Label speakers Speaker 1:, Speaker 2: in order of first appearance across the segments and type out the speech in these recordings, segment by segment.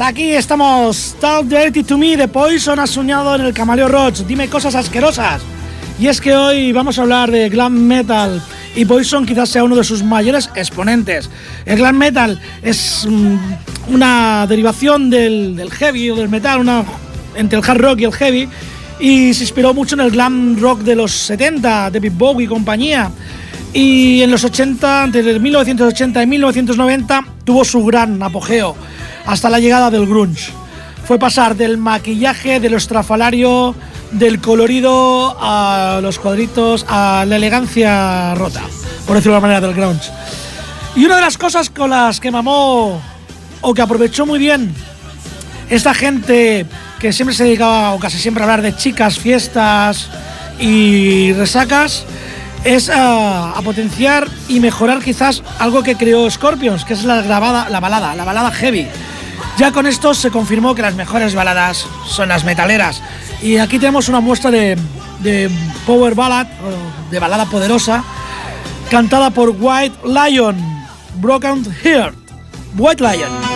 Speaker 1: aquí estamos. Talk Dirty to Me de Poison soñado en el Camaleo Roach. Dime cosas asquerosas. Y es que hoy vamos a hablar de glam metal y Poison quizás sea uno de sus mayores exponentes. El glam metal es mm, una derivación del, heavy o del metal, una, entre el hard rock y el heavy, y se inspiró mucho en el glam rock de los 70, David Bowie y compañía. Y en los 80, entre 1980 y 1990, tuvo su gran apogeo hasta la llegada del grunge. Fue pasar del maquillaje, de lo estrafalario, del colorido a los cuadritos, a la elegancia rota, por decirlo de una manera, del grunge. Y una de las cosas con las que mamó o que aprovechó muy bien esta gente que siempre se dedicaba o casi siempre a hablar de chicas, fiestas y resacas, es a, potenciar y mejorar quizás algo que creó Scorpions, que es la grabada, la balada, la balada heavy. Ya con esto se confirmó que las mejores baladas son las metaleras. Y aquí tenemos una muestra de, de Power Ballad, de balada poderosa, cantada por White Lion, Broken Heart, White Lion.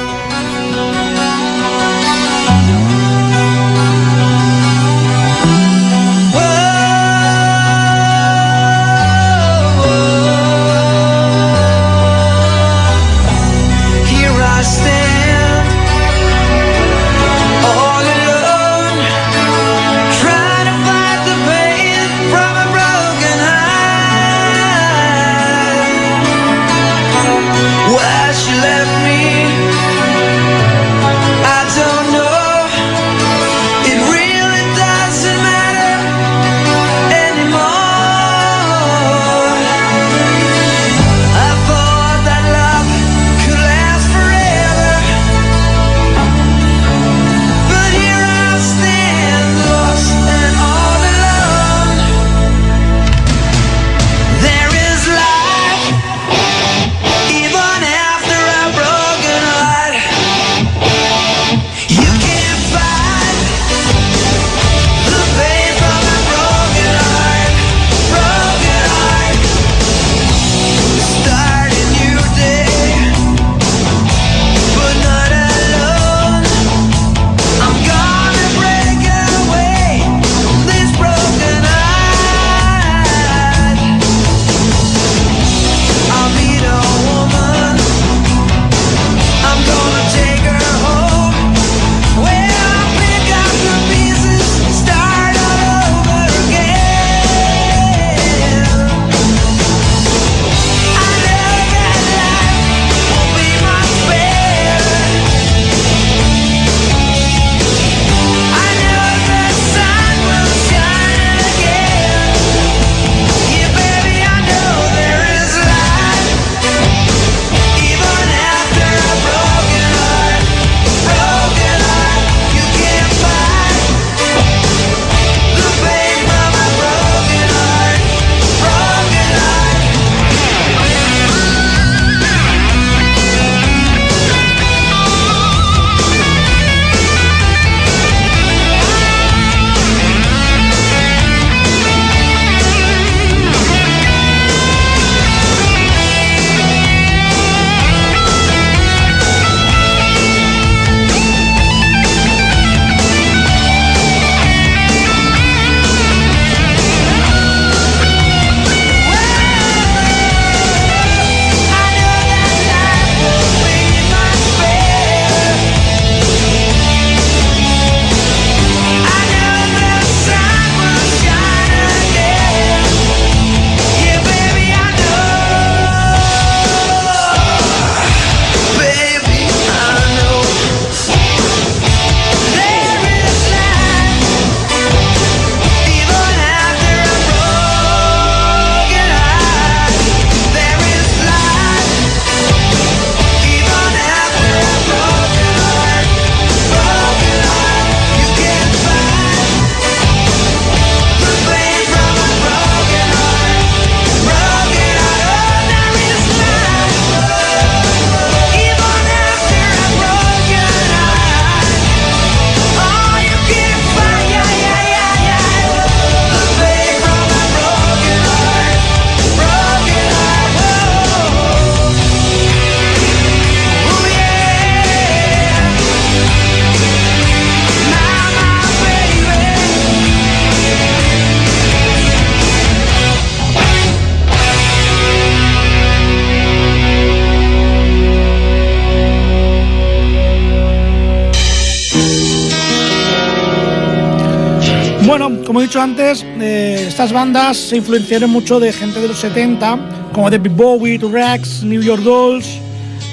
Speaker 1: Antes, eh, estas bandas se influenciaron mucho de gente de los 70, como David Bowie, Rex, New York Dolls,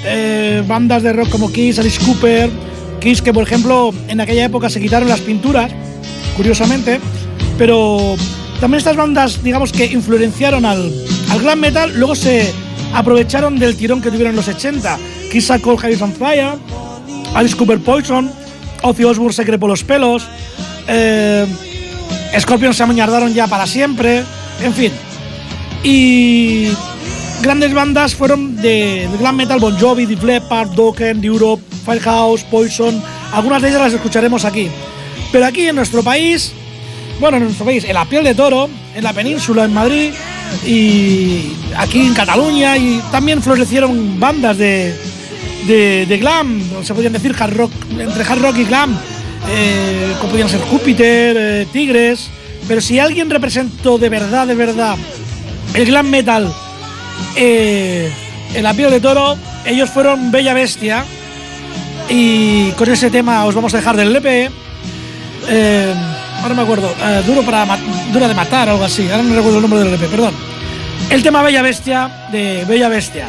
Speaker 1: eh, bandas de rock como Kiss, Alice Cooper, Kiss que por ejemplo en aquella época se quitaron las pinturas, curiosamente, pero también estas bandas, digamos que influenciaron al, al glam metal, luego se aprovecharon del tirón que tuvieron en los 80. Kiss sacó Harris on Fire, Alice Cooper Poison, Ozzy Osbourne se crepó los pelos, eh, Scorpions se amañardaron ya para siempre, en fin. Y grandes bandas fueron de, glam metal, Bon Jovi, The Leppard, Dokken, The Europe, Firehouse, Poison, algunas de ellas las escucharemos aquí. Pero aquí en nuestro país, bueno, en nuestro país, en la piel de toro, en la península, en Madrid y aquí en Cataluña, y también florecieron bandas de, de, glam, se podrían decir hard rock, entre hard rock y glam, eh, podían ser Júpiter, eh, Tigres, pero si alguien representó de verdad, de verdad, el glam metal eh, en de toro, ellos fueron Bella Bestia, y con ese tema os vamos a dejar del LP. Eh, ahora me acuerdo, duro para dura de matar, algo así. Ahora no recuerdo el nombre del LP, perdón. El tema Bella Bestia de Bella Bestia.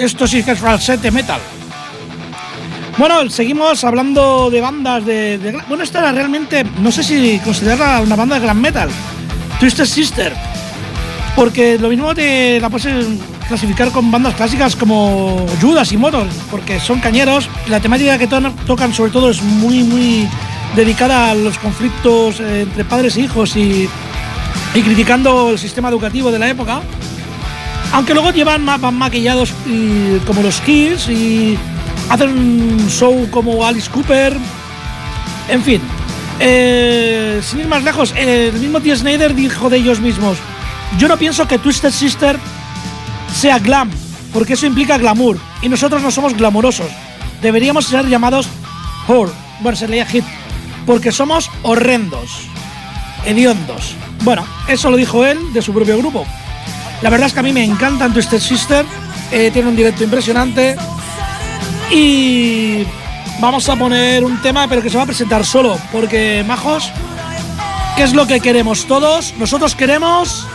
Speaker 1: Esto sí que es falsete metal. Bueno, seguimos hablando de bandas de, Bueno, esta era realmente. No sé si considerarla una banda de glam metal. Twisted Sister. Porque lo mismo te la puedes clasificar con bandas clásicas como Judas y Motor, porque son cañeros la temática que tocan sobre todo es muy, muy dedicada a los conflictos eh, entre padres e hijos y criticando el sistema educativo de la época. Aunque luego llevan más, maquillados como los Kills y hacen un show como Alice Cooper. En fin, eh, sin ir más lejos, el mismo T. Snyder dijo de ellos mismos: Yo no pienso que Twisted Sister sea glam, porque eso implica glamour, y nosotros no somos glamurosos. Deberíamos ser llamados whore, bueno, sería hit, porque somos horrendos, hediondos. Bueno, eso lo dijo él de su propio grupo. La verdad es que a mí me encantan Twisted Sister, eh, tiene un directo impresionante y vamos a poner un tema pero que se va a presentar solo, porque majos, ¿qué es lo que queremos todos? Nosotros queremos...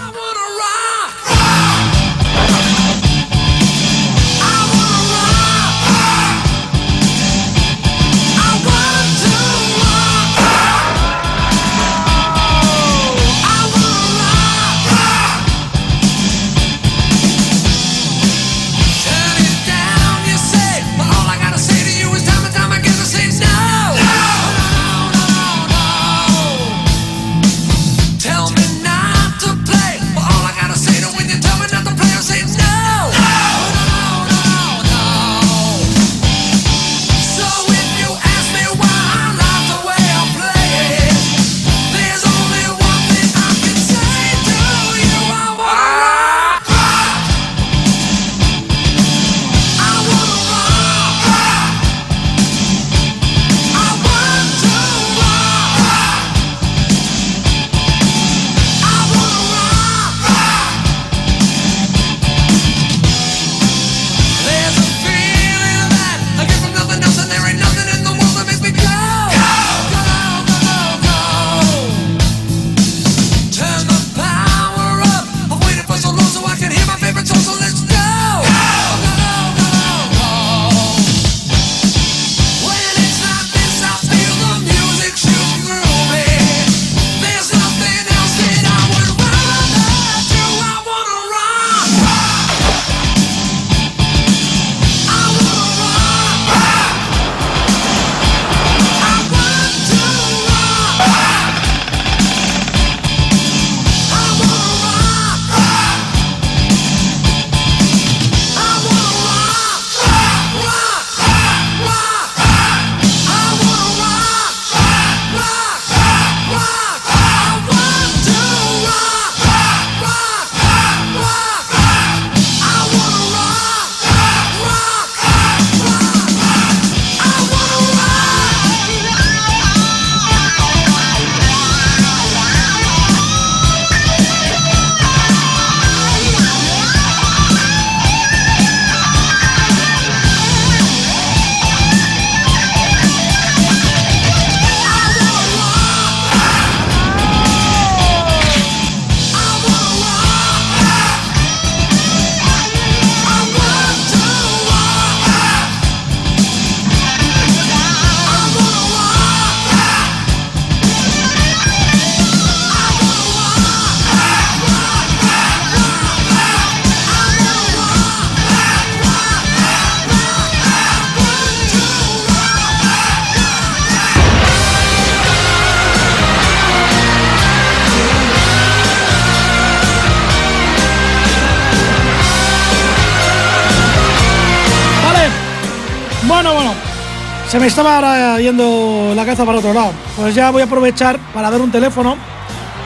Speaker 1: estaba ahora yendo la cabeza para otro lado. Pues ya voy a aprovechar para dar un teléfono.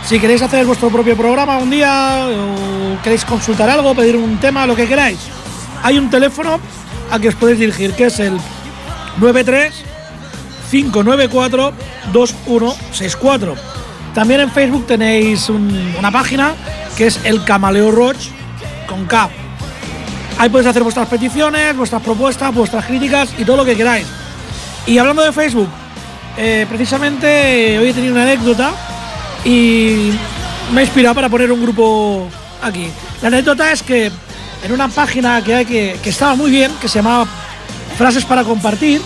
Speaker 1: Si queréis hacer vuestro propio programa un día o queréis consultar algo, pedir un tema, lo que queráis. Hay un teléfono al que os podéis dirigir, que es el 93 594 2164. También en Facebook tenéis una página que es el Camaleo Roach con K. Ahí podéis hacer vuestras peticiones, vuestras propuestas, vuestras críticas y todo lo que queráis. Y hablando de Facebook, eh, precisamente hoy he tenido una anécdota y me ha inspirado para poner un grupo aquí. La anécdota es que en una página que, hay que, estaba muy bien, que se llamaba Frases para compartir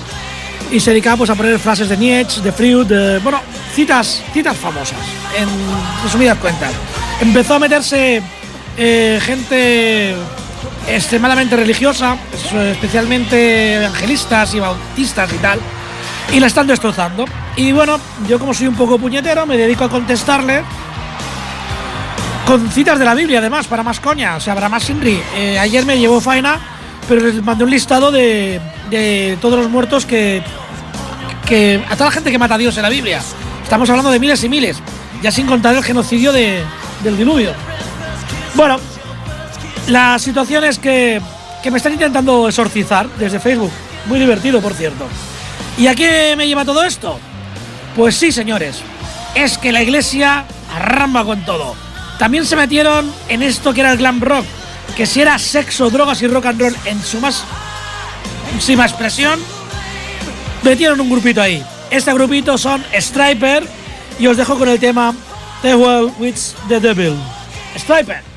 Speaker 1: y se dedicaba pues, a poner frases de Nietzsche, de Freud, bueno, citas, citas famosas, en resumidas cuentas. Empezó a meterse eh, gente extremadamente religiosa, especialmente evangelistas y bautistas y tal, y la están destrozando. Y bueno, yo como soy un poco puñetero, me dedico a contestarle con citas de la Biblia, además, para más coña, o sea, para más Sinri. Eh, ayer me llevó faena, pero les mandé un listado de, de todos los muertos que, que. a toda la gente que mata a Dios en la Biblia. Estamos hablando de miles y miles, ya sin contar el genocidio de, del diluvio. Bueno, la situación es que, que me están intentando exorcizar desde Facebook. Muy divertido, por cierto. ¿Y a qué me lleva todo esto? Pues sí, señores. Es que la iglesia arramba con todo. También se metieron en esto que era el glam rock, que si era sexo, drogas y rock and roll en su más máxima expresión, metieron un grupito ahí. Este grupito son Striper y os dejo con el tema The World with the Devil. Striper.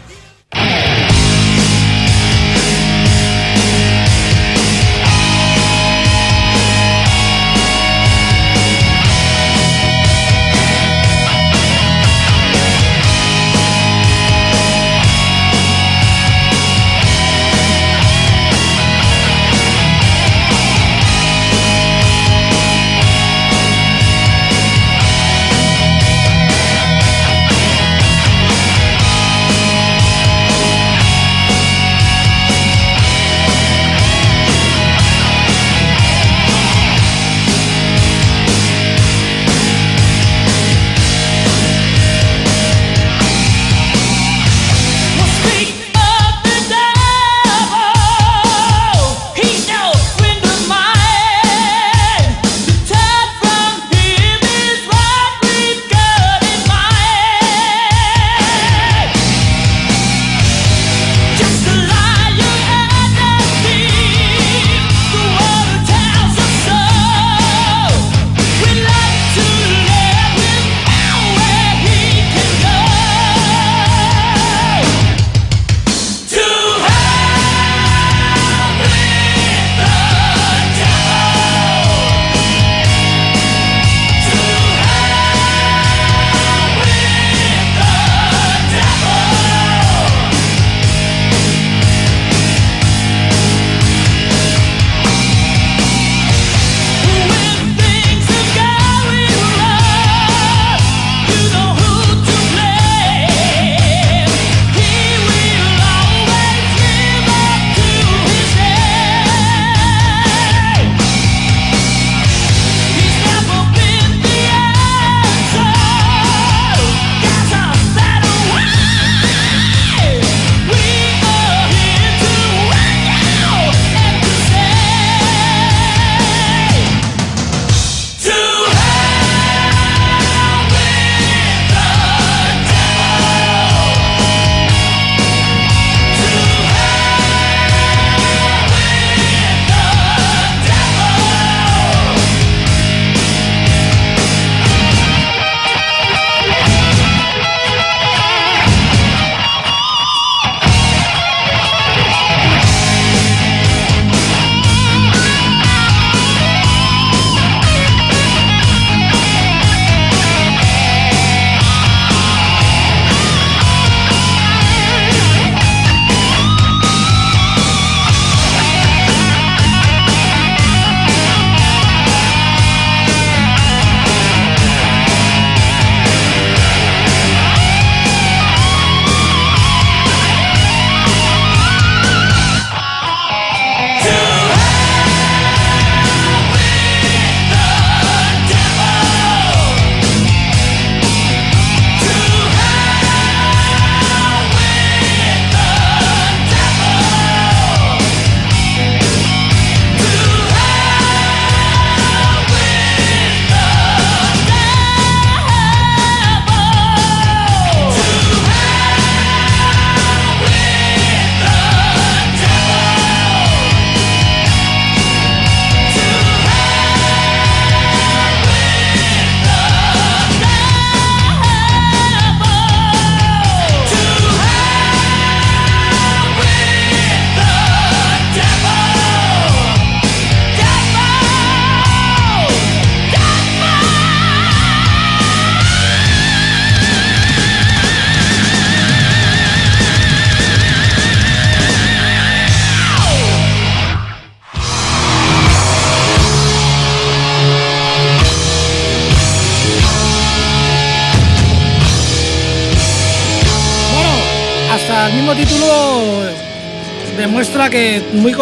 Speaker 1: Demuestra que muy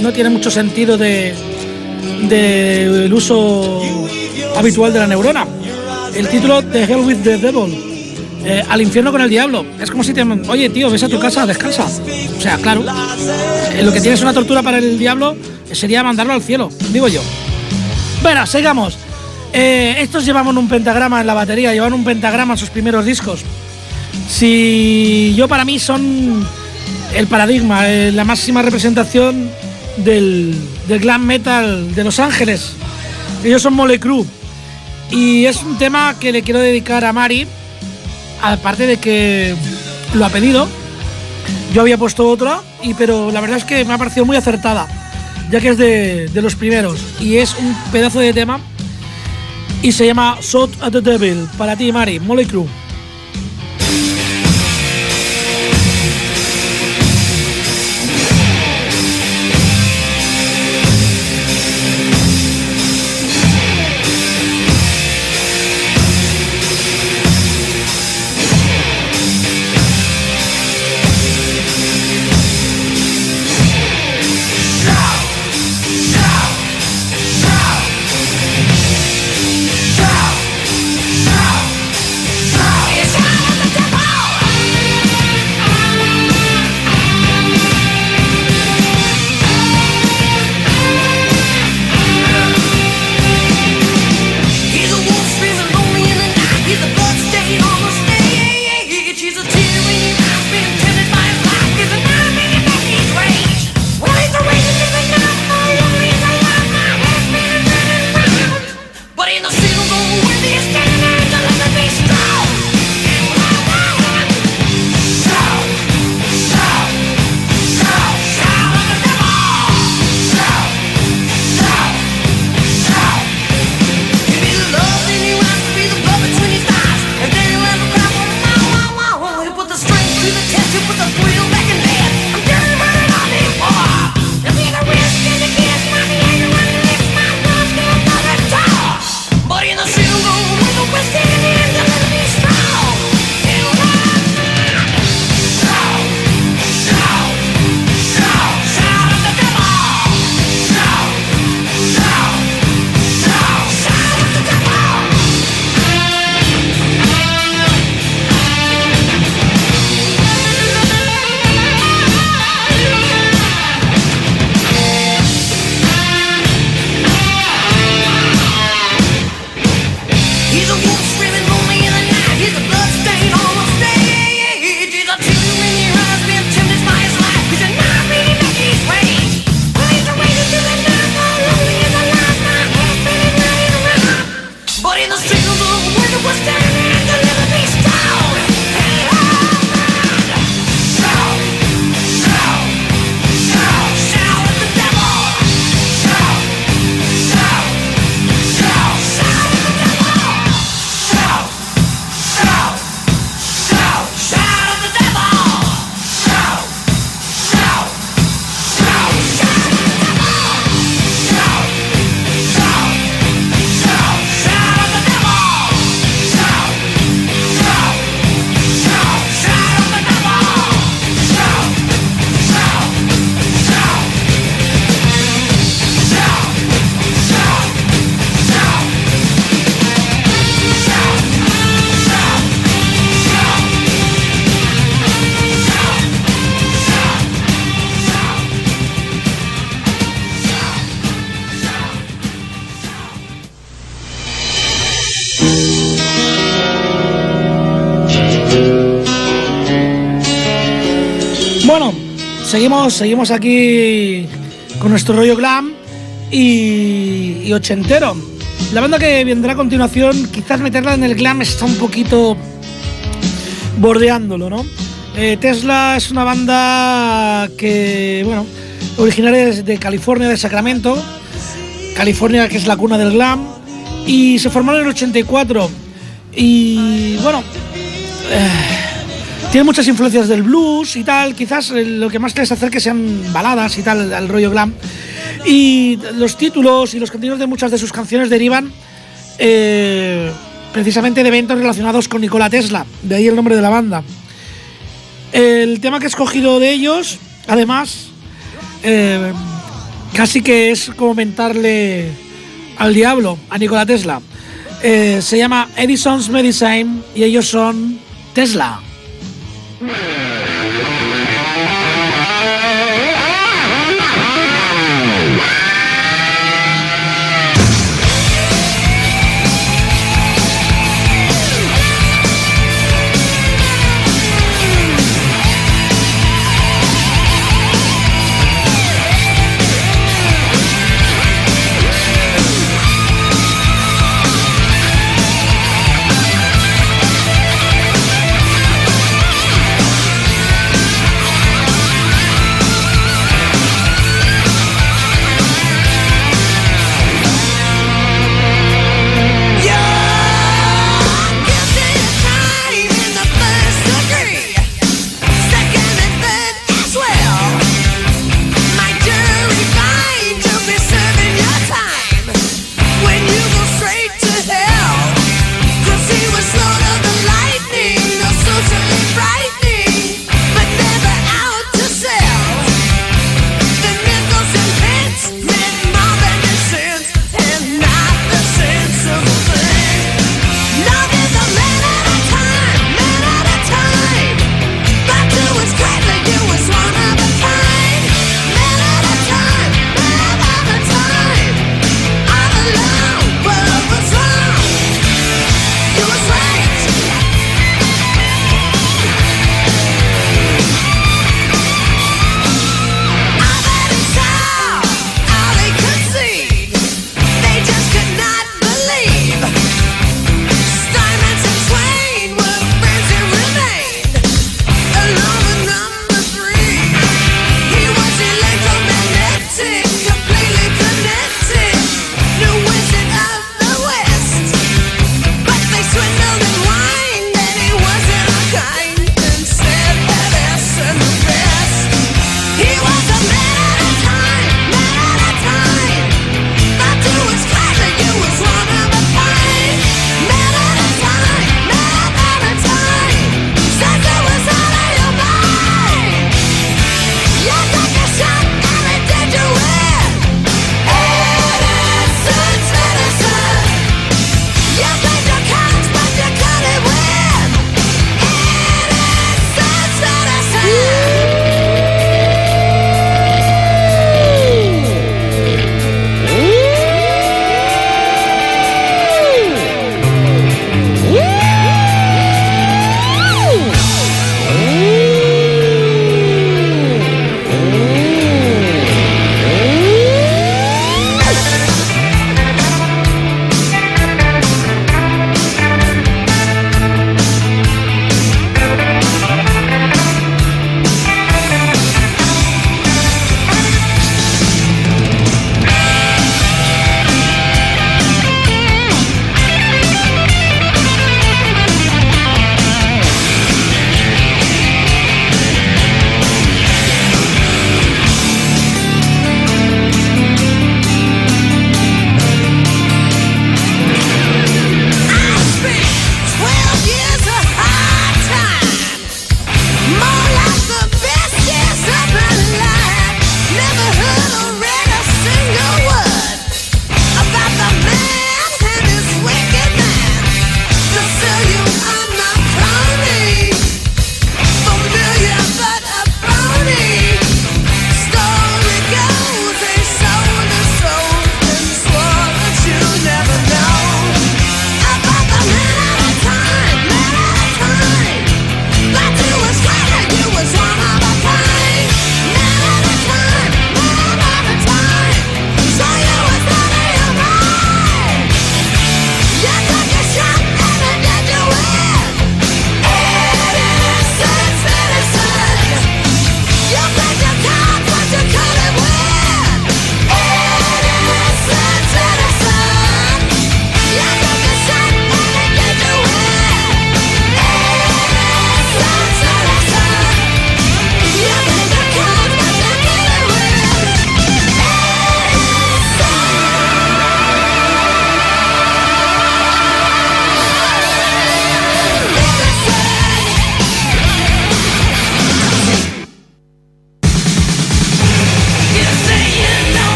Speaker 1: no tiene mucho sentido de, el uso habitual de la neurona. El título de Hell with the Devil. Eh, al infierno con el diablo. Es como si te. Oye, tío, ves a tu casa, descansa. O sea, claro. Eh, lo que tienes una tortura para el diablo sería mandarlo al cielo, digo yo. Bueno, sigamos. Eh, estos llevaban un pentagrama en la batería, llevaban un pentagrama en sus primeros discos. Si yo para mí son el paradigma, la máxima representación del, glam metal de Los Ángeles. Ellos son Mole Crew. Y es un tema que le quiero dedicar a Mari, aparte de que lo ha pedido. Yo había puesto otra, y, pero la verdad es que me ha parecido muy acertada, ya que es de, de los primeros. Y es un pedazo de tema. Y se llama Shot at the Devil. Para ti, Mari, Molly Crew. Seguimos, aquí con nuestro rollo glam y, ochentero. La banda que vendrá a continuación, quizás meterla en el glam está un poquito bordeándolo, ¿no? Eh, Tesla es una banda que, bueno, originaria de California, de Sacramento, California que es la cuna del glam, y se formaron en el 84. Y bueno, eh, tiene muchas influencias del blues y tal, quizás eh, lo que más les que sean baladas y tal, al rollo glam. Y los títulos y los contenidos de muchas de sus canciones derivan eh, precisamente de eventos relacionados con Nikola Tesla, de ahí el nombre de la banda. El tema que he escogido de ellos, además, eh, casi que es como mentarle al diablo, a Nikola Tesla. Se llama Edison's Medicine y ellos son Tesla. Curiosamente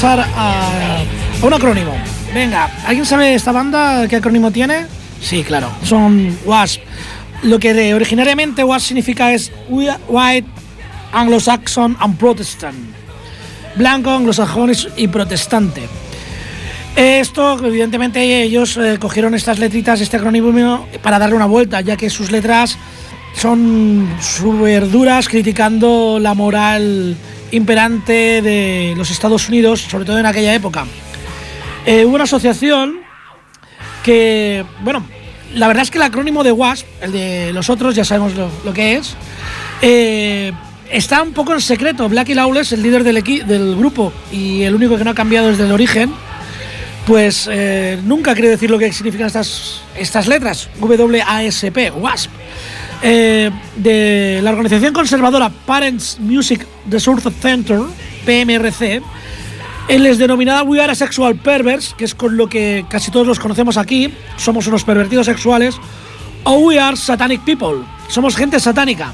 Speaker 1: pasar a, a un acrónimo. Venga, ¿alguien sabe esta banda qué acrónimo tiene? Sí, claro, son WASP. Lo que originariamente WASP significa es White, Anglo-Saxon and Protestant. Blanco, anglosajón y protestante. Esto, evidentemente, ellos eh, cogieron estas letritas, este acrónimo, para darle una vuelta, ya que sus letras son súper duras, criticando la moral imperante de los Estados Unidos, sobre todo en aquella época. Eh, hubo una asociación que, bueno, la verdad es que el acrónimo de WASP, el de los otros, ya sabemos lo, que es, eh, está un poco en secreto. Blackie Lawless, el líder del, del grupo y el único que no ha cambiado desde el origen, pues eh, nunca quiere decir lo que significan estas, estas letras, WASP, WASP. De la organización conservadora Parents Music Resource Center, PMRC, él es denominada We Are Sexual Perverts, que es con lo que casi todos los conocemos aquí, somos unos pervertidos sexuales, o We Are Satanic People, somos gente satánica.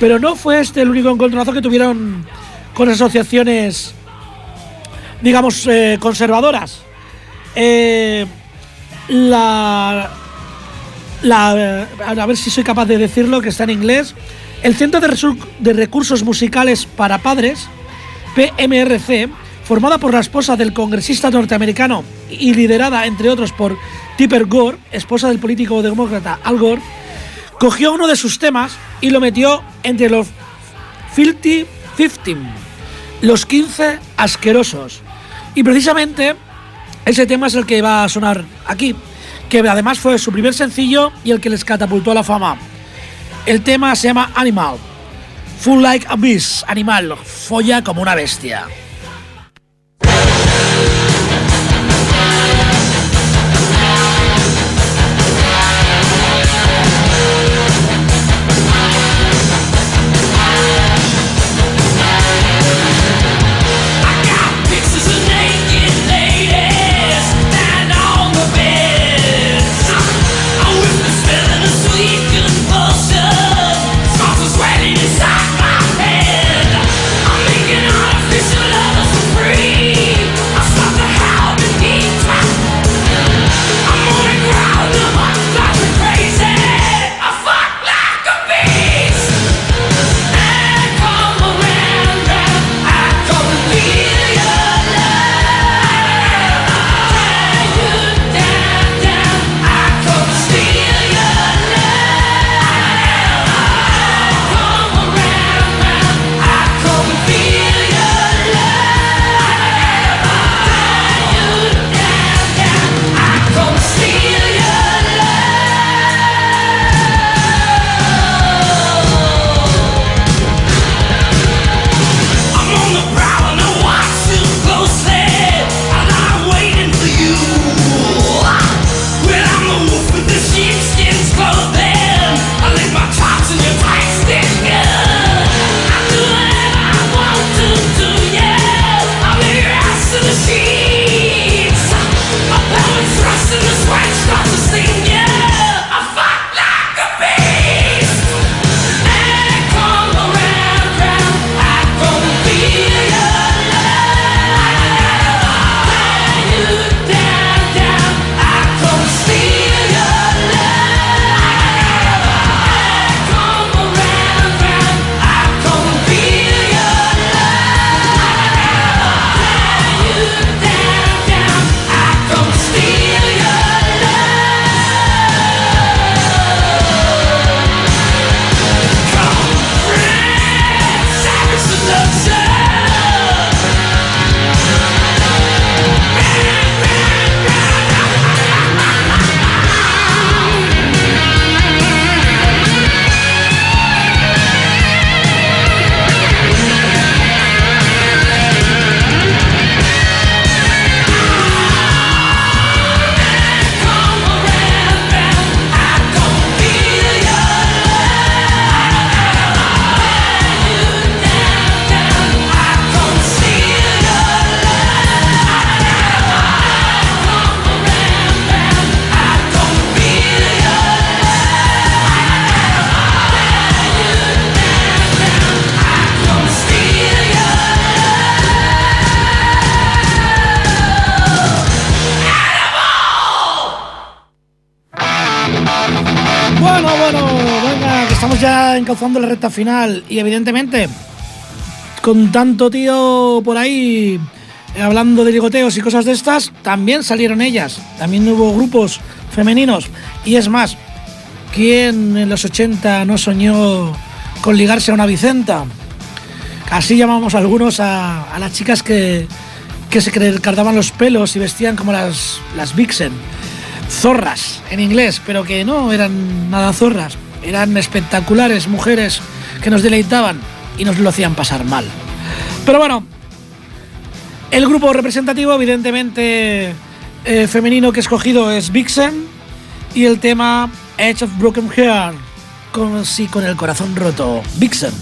Speaker 1: Pero no fue este el único encontronazo que tuvieron con asociaciones, digamos, eh, conservadoras. Eh, la, a ver si soy capaz de decirlo, que está en inglés. El Centro de, de Recursos Musicales para Padres, PMRC, formada por la esposa del congresista norteamericano y liderada, entre otros, por Tipper Gore, esposa del político demócrata Al Gore, cogió uno de sus temas y lo metió entre los Filthy 15, los 15 asquerosos. Y precisamente ese tema es el que va a sonar aquí, que además fue su primer sencillo y el que les catapultó a la fama. El tema se llama Animal. Full like a beast, animal, folla como una bestia. Encauzando la recta final. Y evidentemente con tanto tío por ahí eh, hablando de ligoteos y cosas de estas, también salieron ellas, también hubo grupos femeninos. Y es más, ¿quién en los 80 no soñó con ligarse a una Vicenta? Así llamamos algunos a, las chicas que, que se cartaban los pelos y vestían como las, las Vixen, zorras en inglés, pero que no eran nada zorras eran espectaculares mujeres que nos deleitaban y nos lo hacían pasar mal. Pero bueno, el grupo representativo, evidentemente eh, femenino que he escogido es Vixen y el tema Edge of Broken Heart, con, con el corazón roto. Vixen.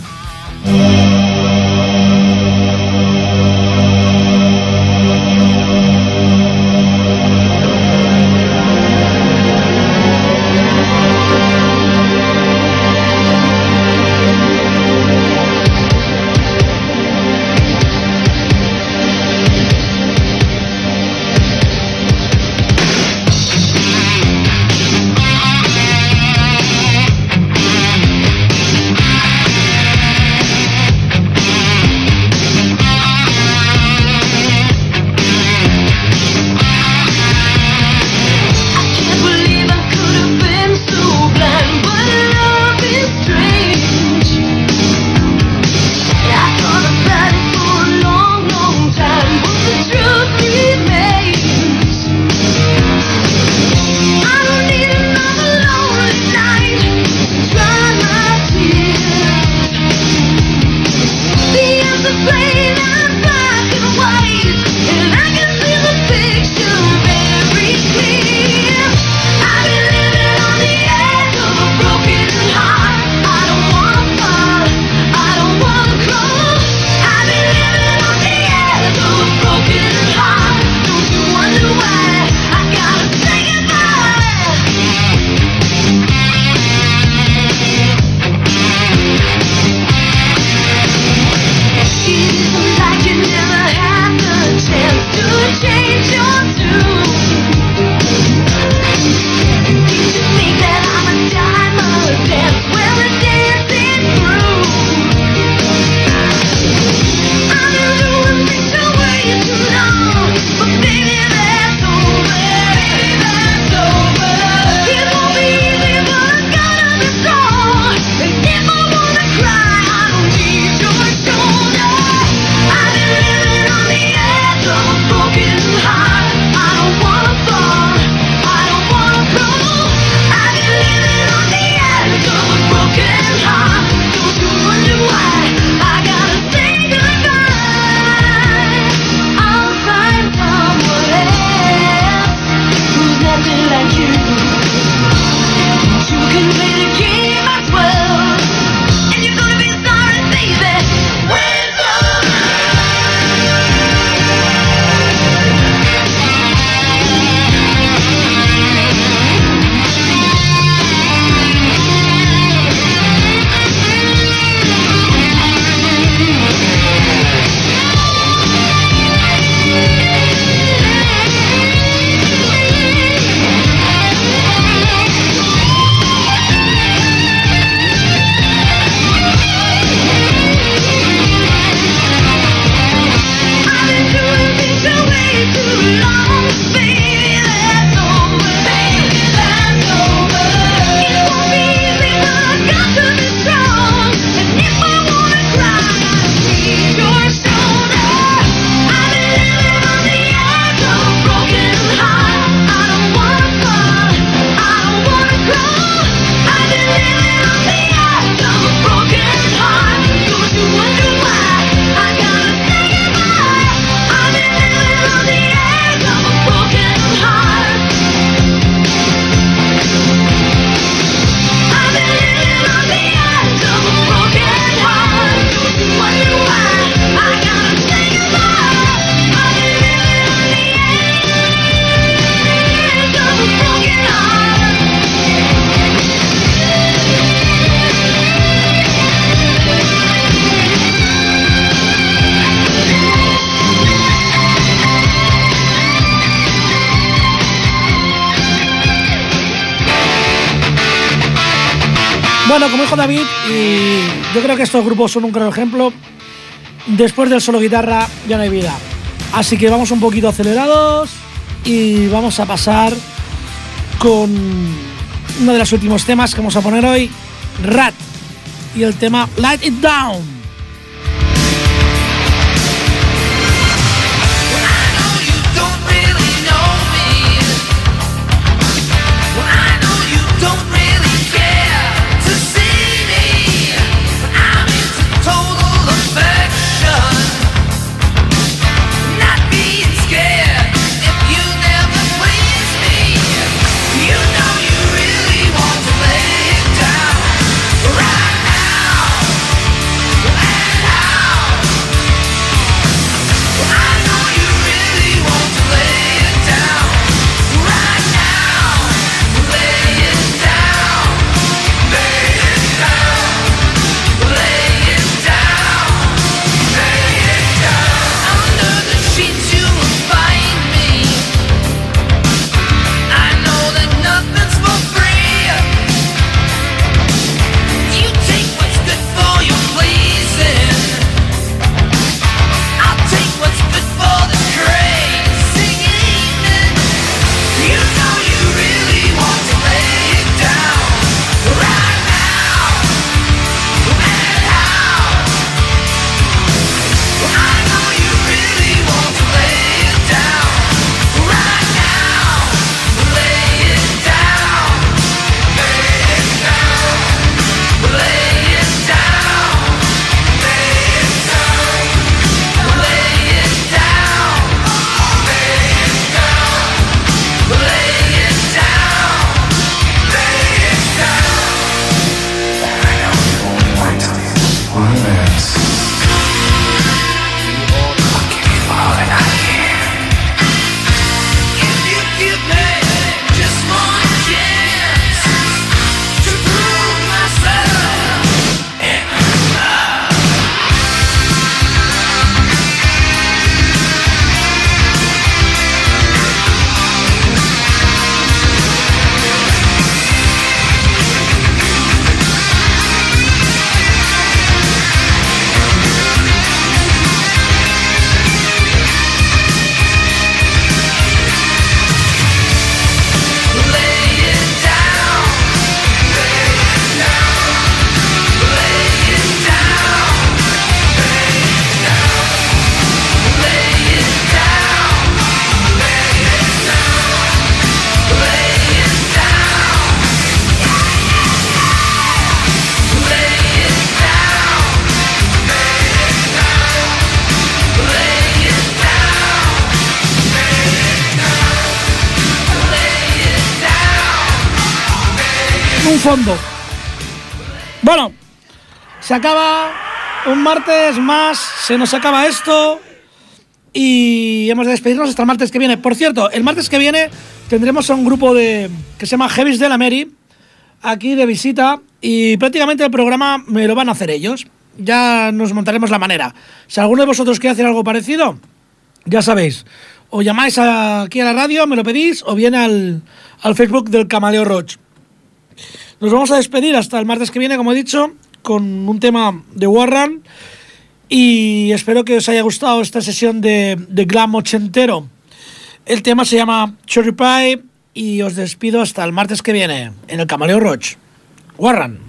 Speaker 2: Bueno, como dijo David, y yo creo que estos grupos son un gran ejemplo, después del solo guitarra ya no hay vida. Así que vamos un poquito acelerados y vamos a pasar con uno de los últimos temas que vamos a poner hoy, Rat, y el tema Light It Down. Bueno, se acaba un martes más, se nos acaba esto y hemos de despedirnos hasta el martes que viene. Por cierto, el martes que viene tendremos a un grupo de que se llama Heavis de la Mary aquí de visita y prácticamente el programa me lo van a hacer ellos. Ya nos montaremos la manera. Si alguno de vosotros quiere hacer algo parecido, ya sabéis, o llamáis aquí a la radio, me lo pedís, o bien al, al Facebook del Camaleo Roach. Nos vamos a despedir hasta el martes que viene, como he dicho, con un tema de Warren. Y espero que os haya gustado esta sesión de, de glam ochentero. El tema se llama Cherry Pie y os despido hasta el martes que viene en el Camaleo Roach. Warren.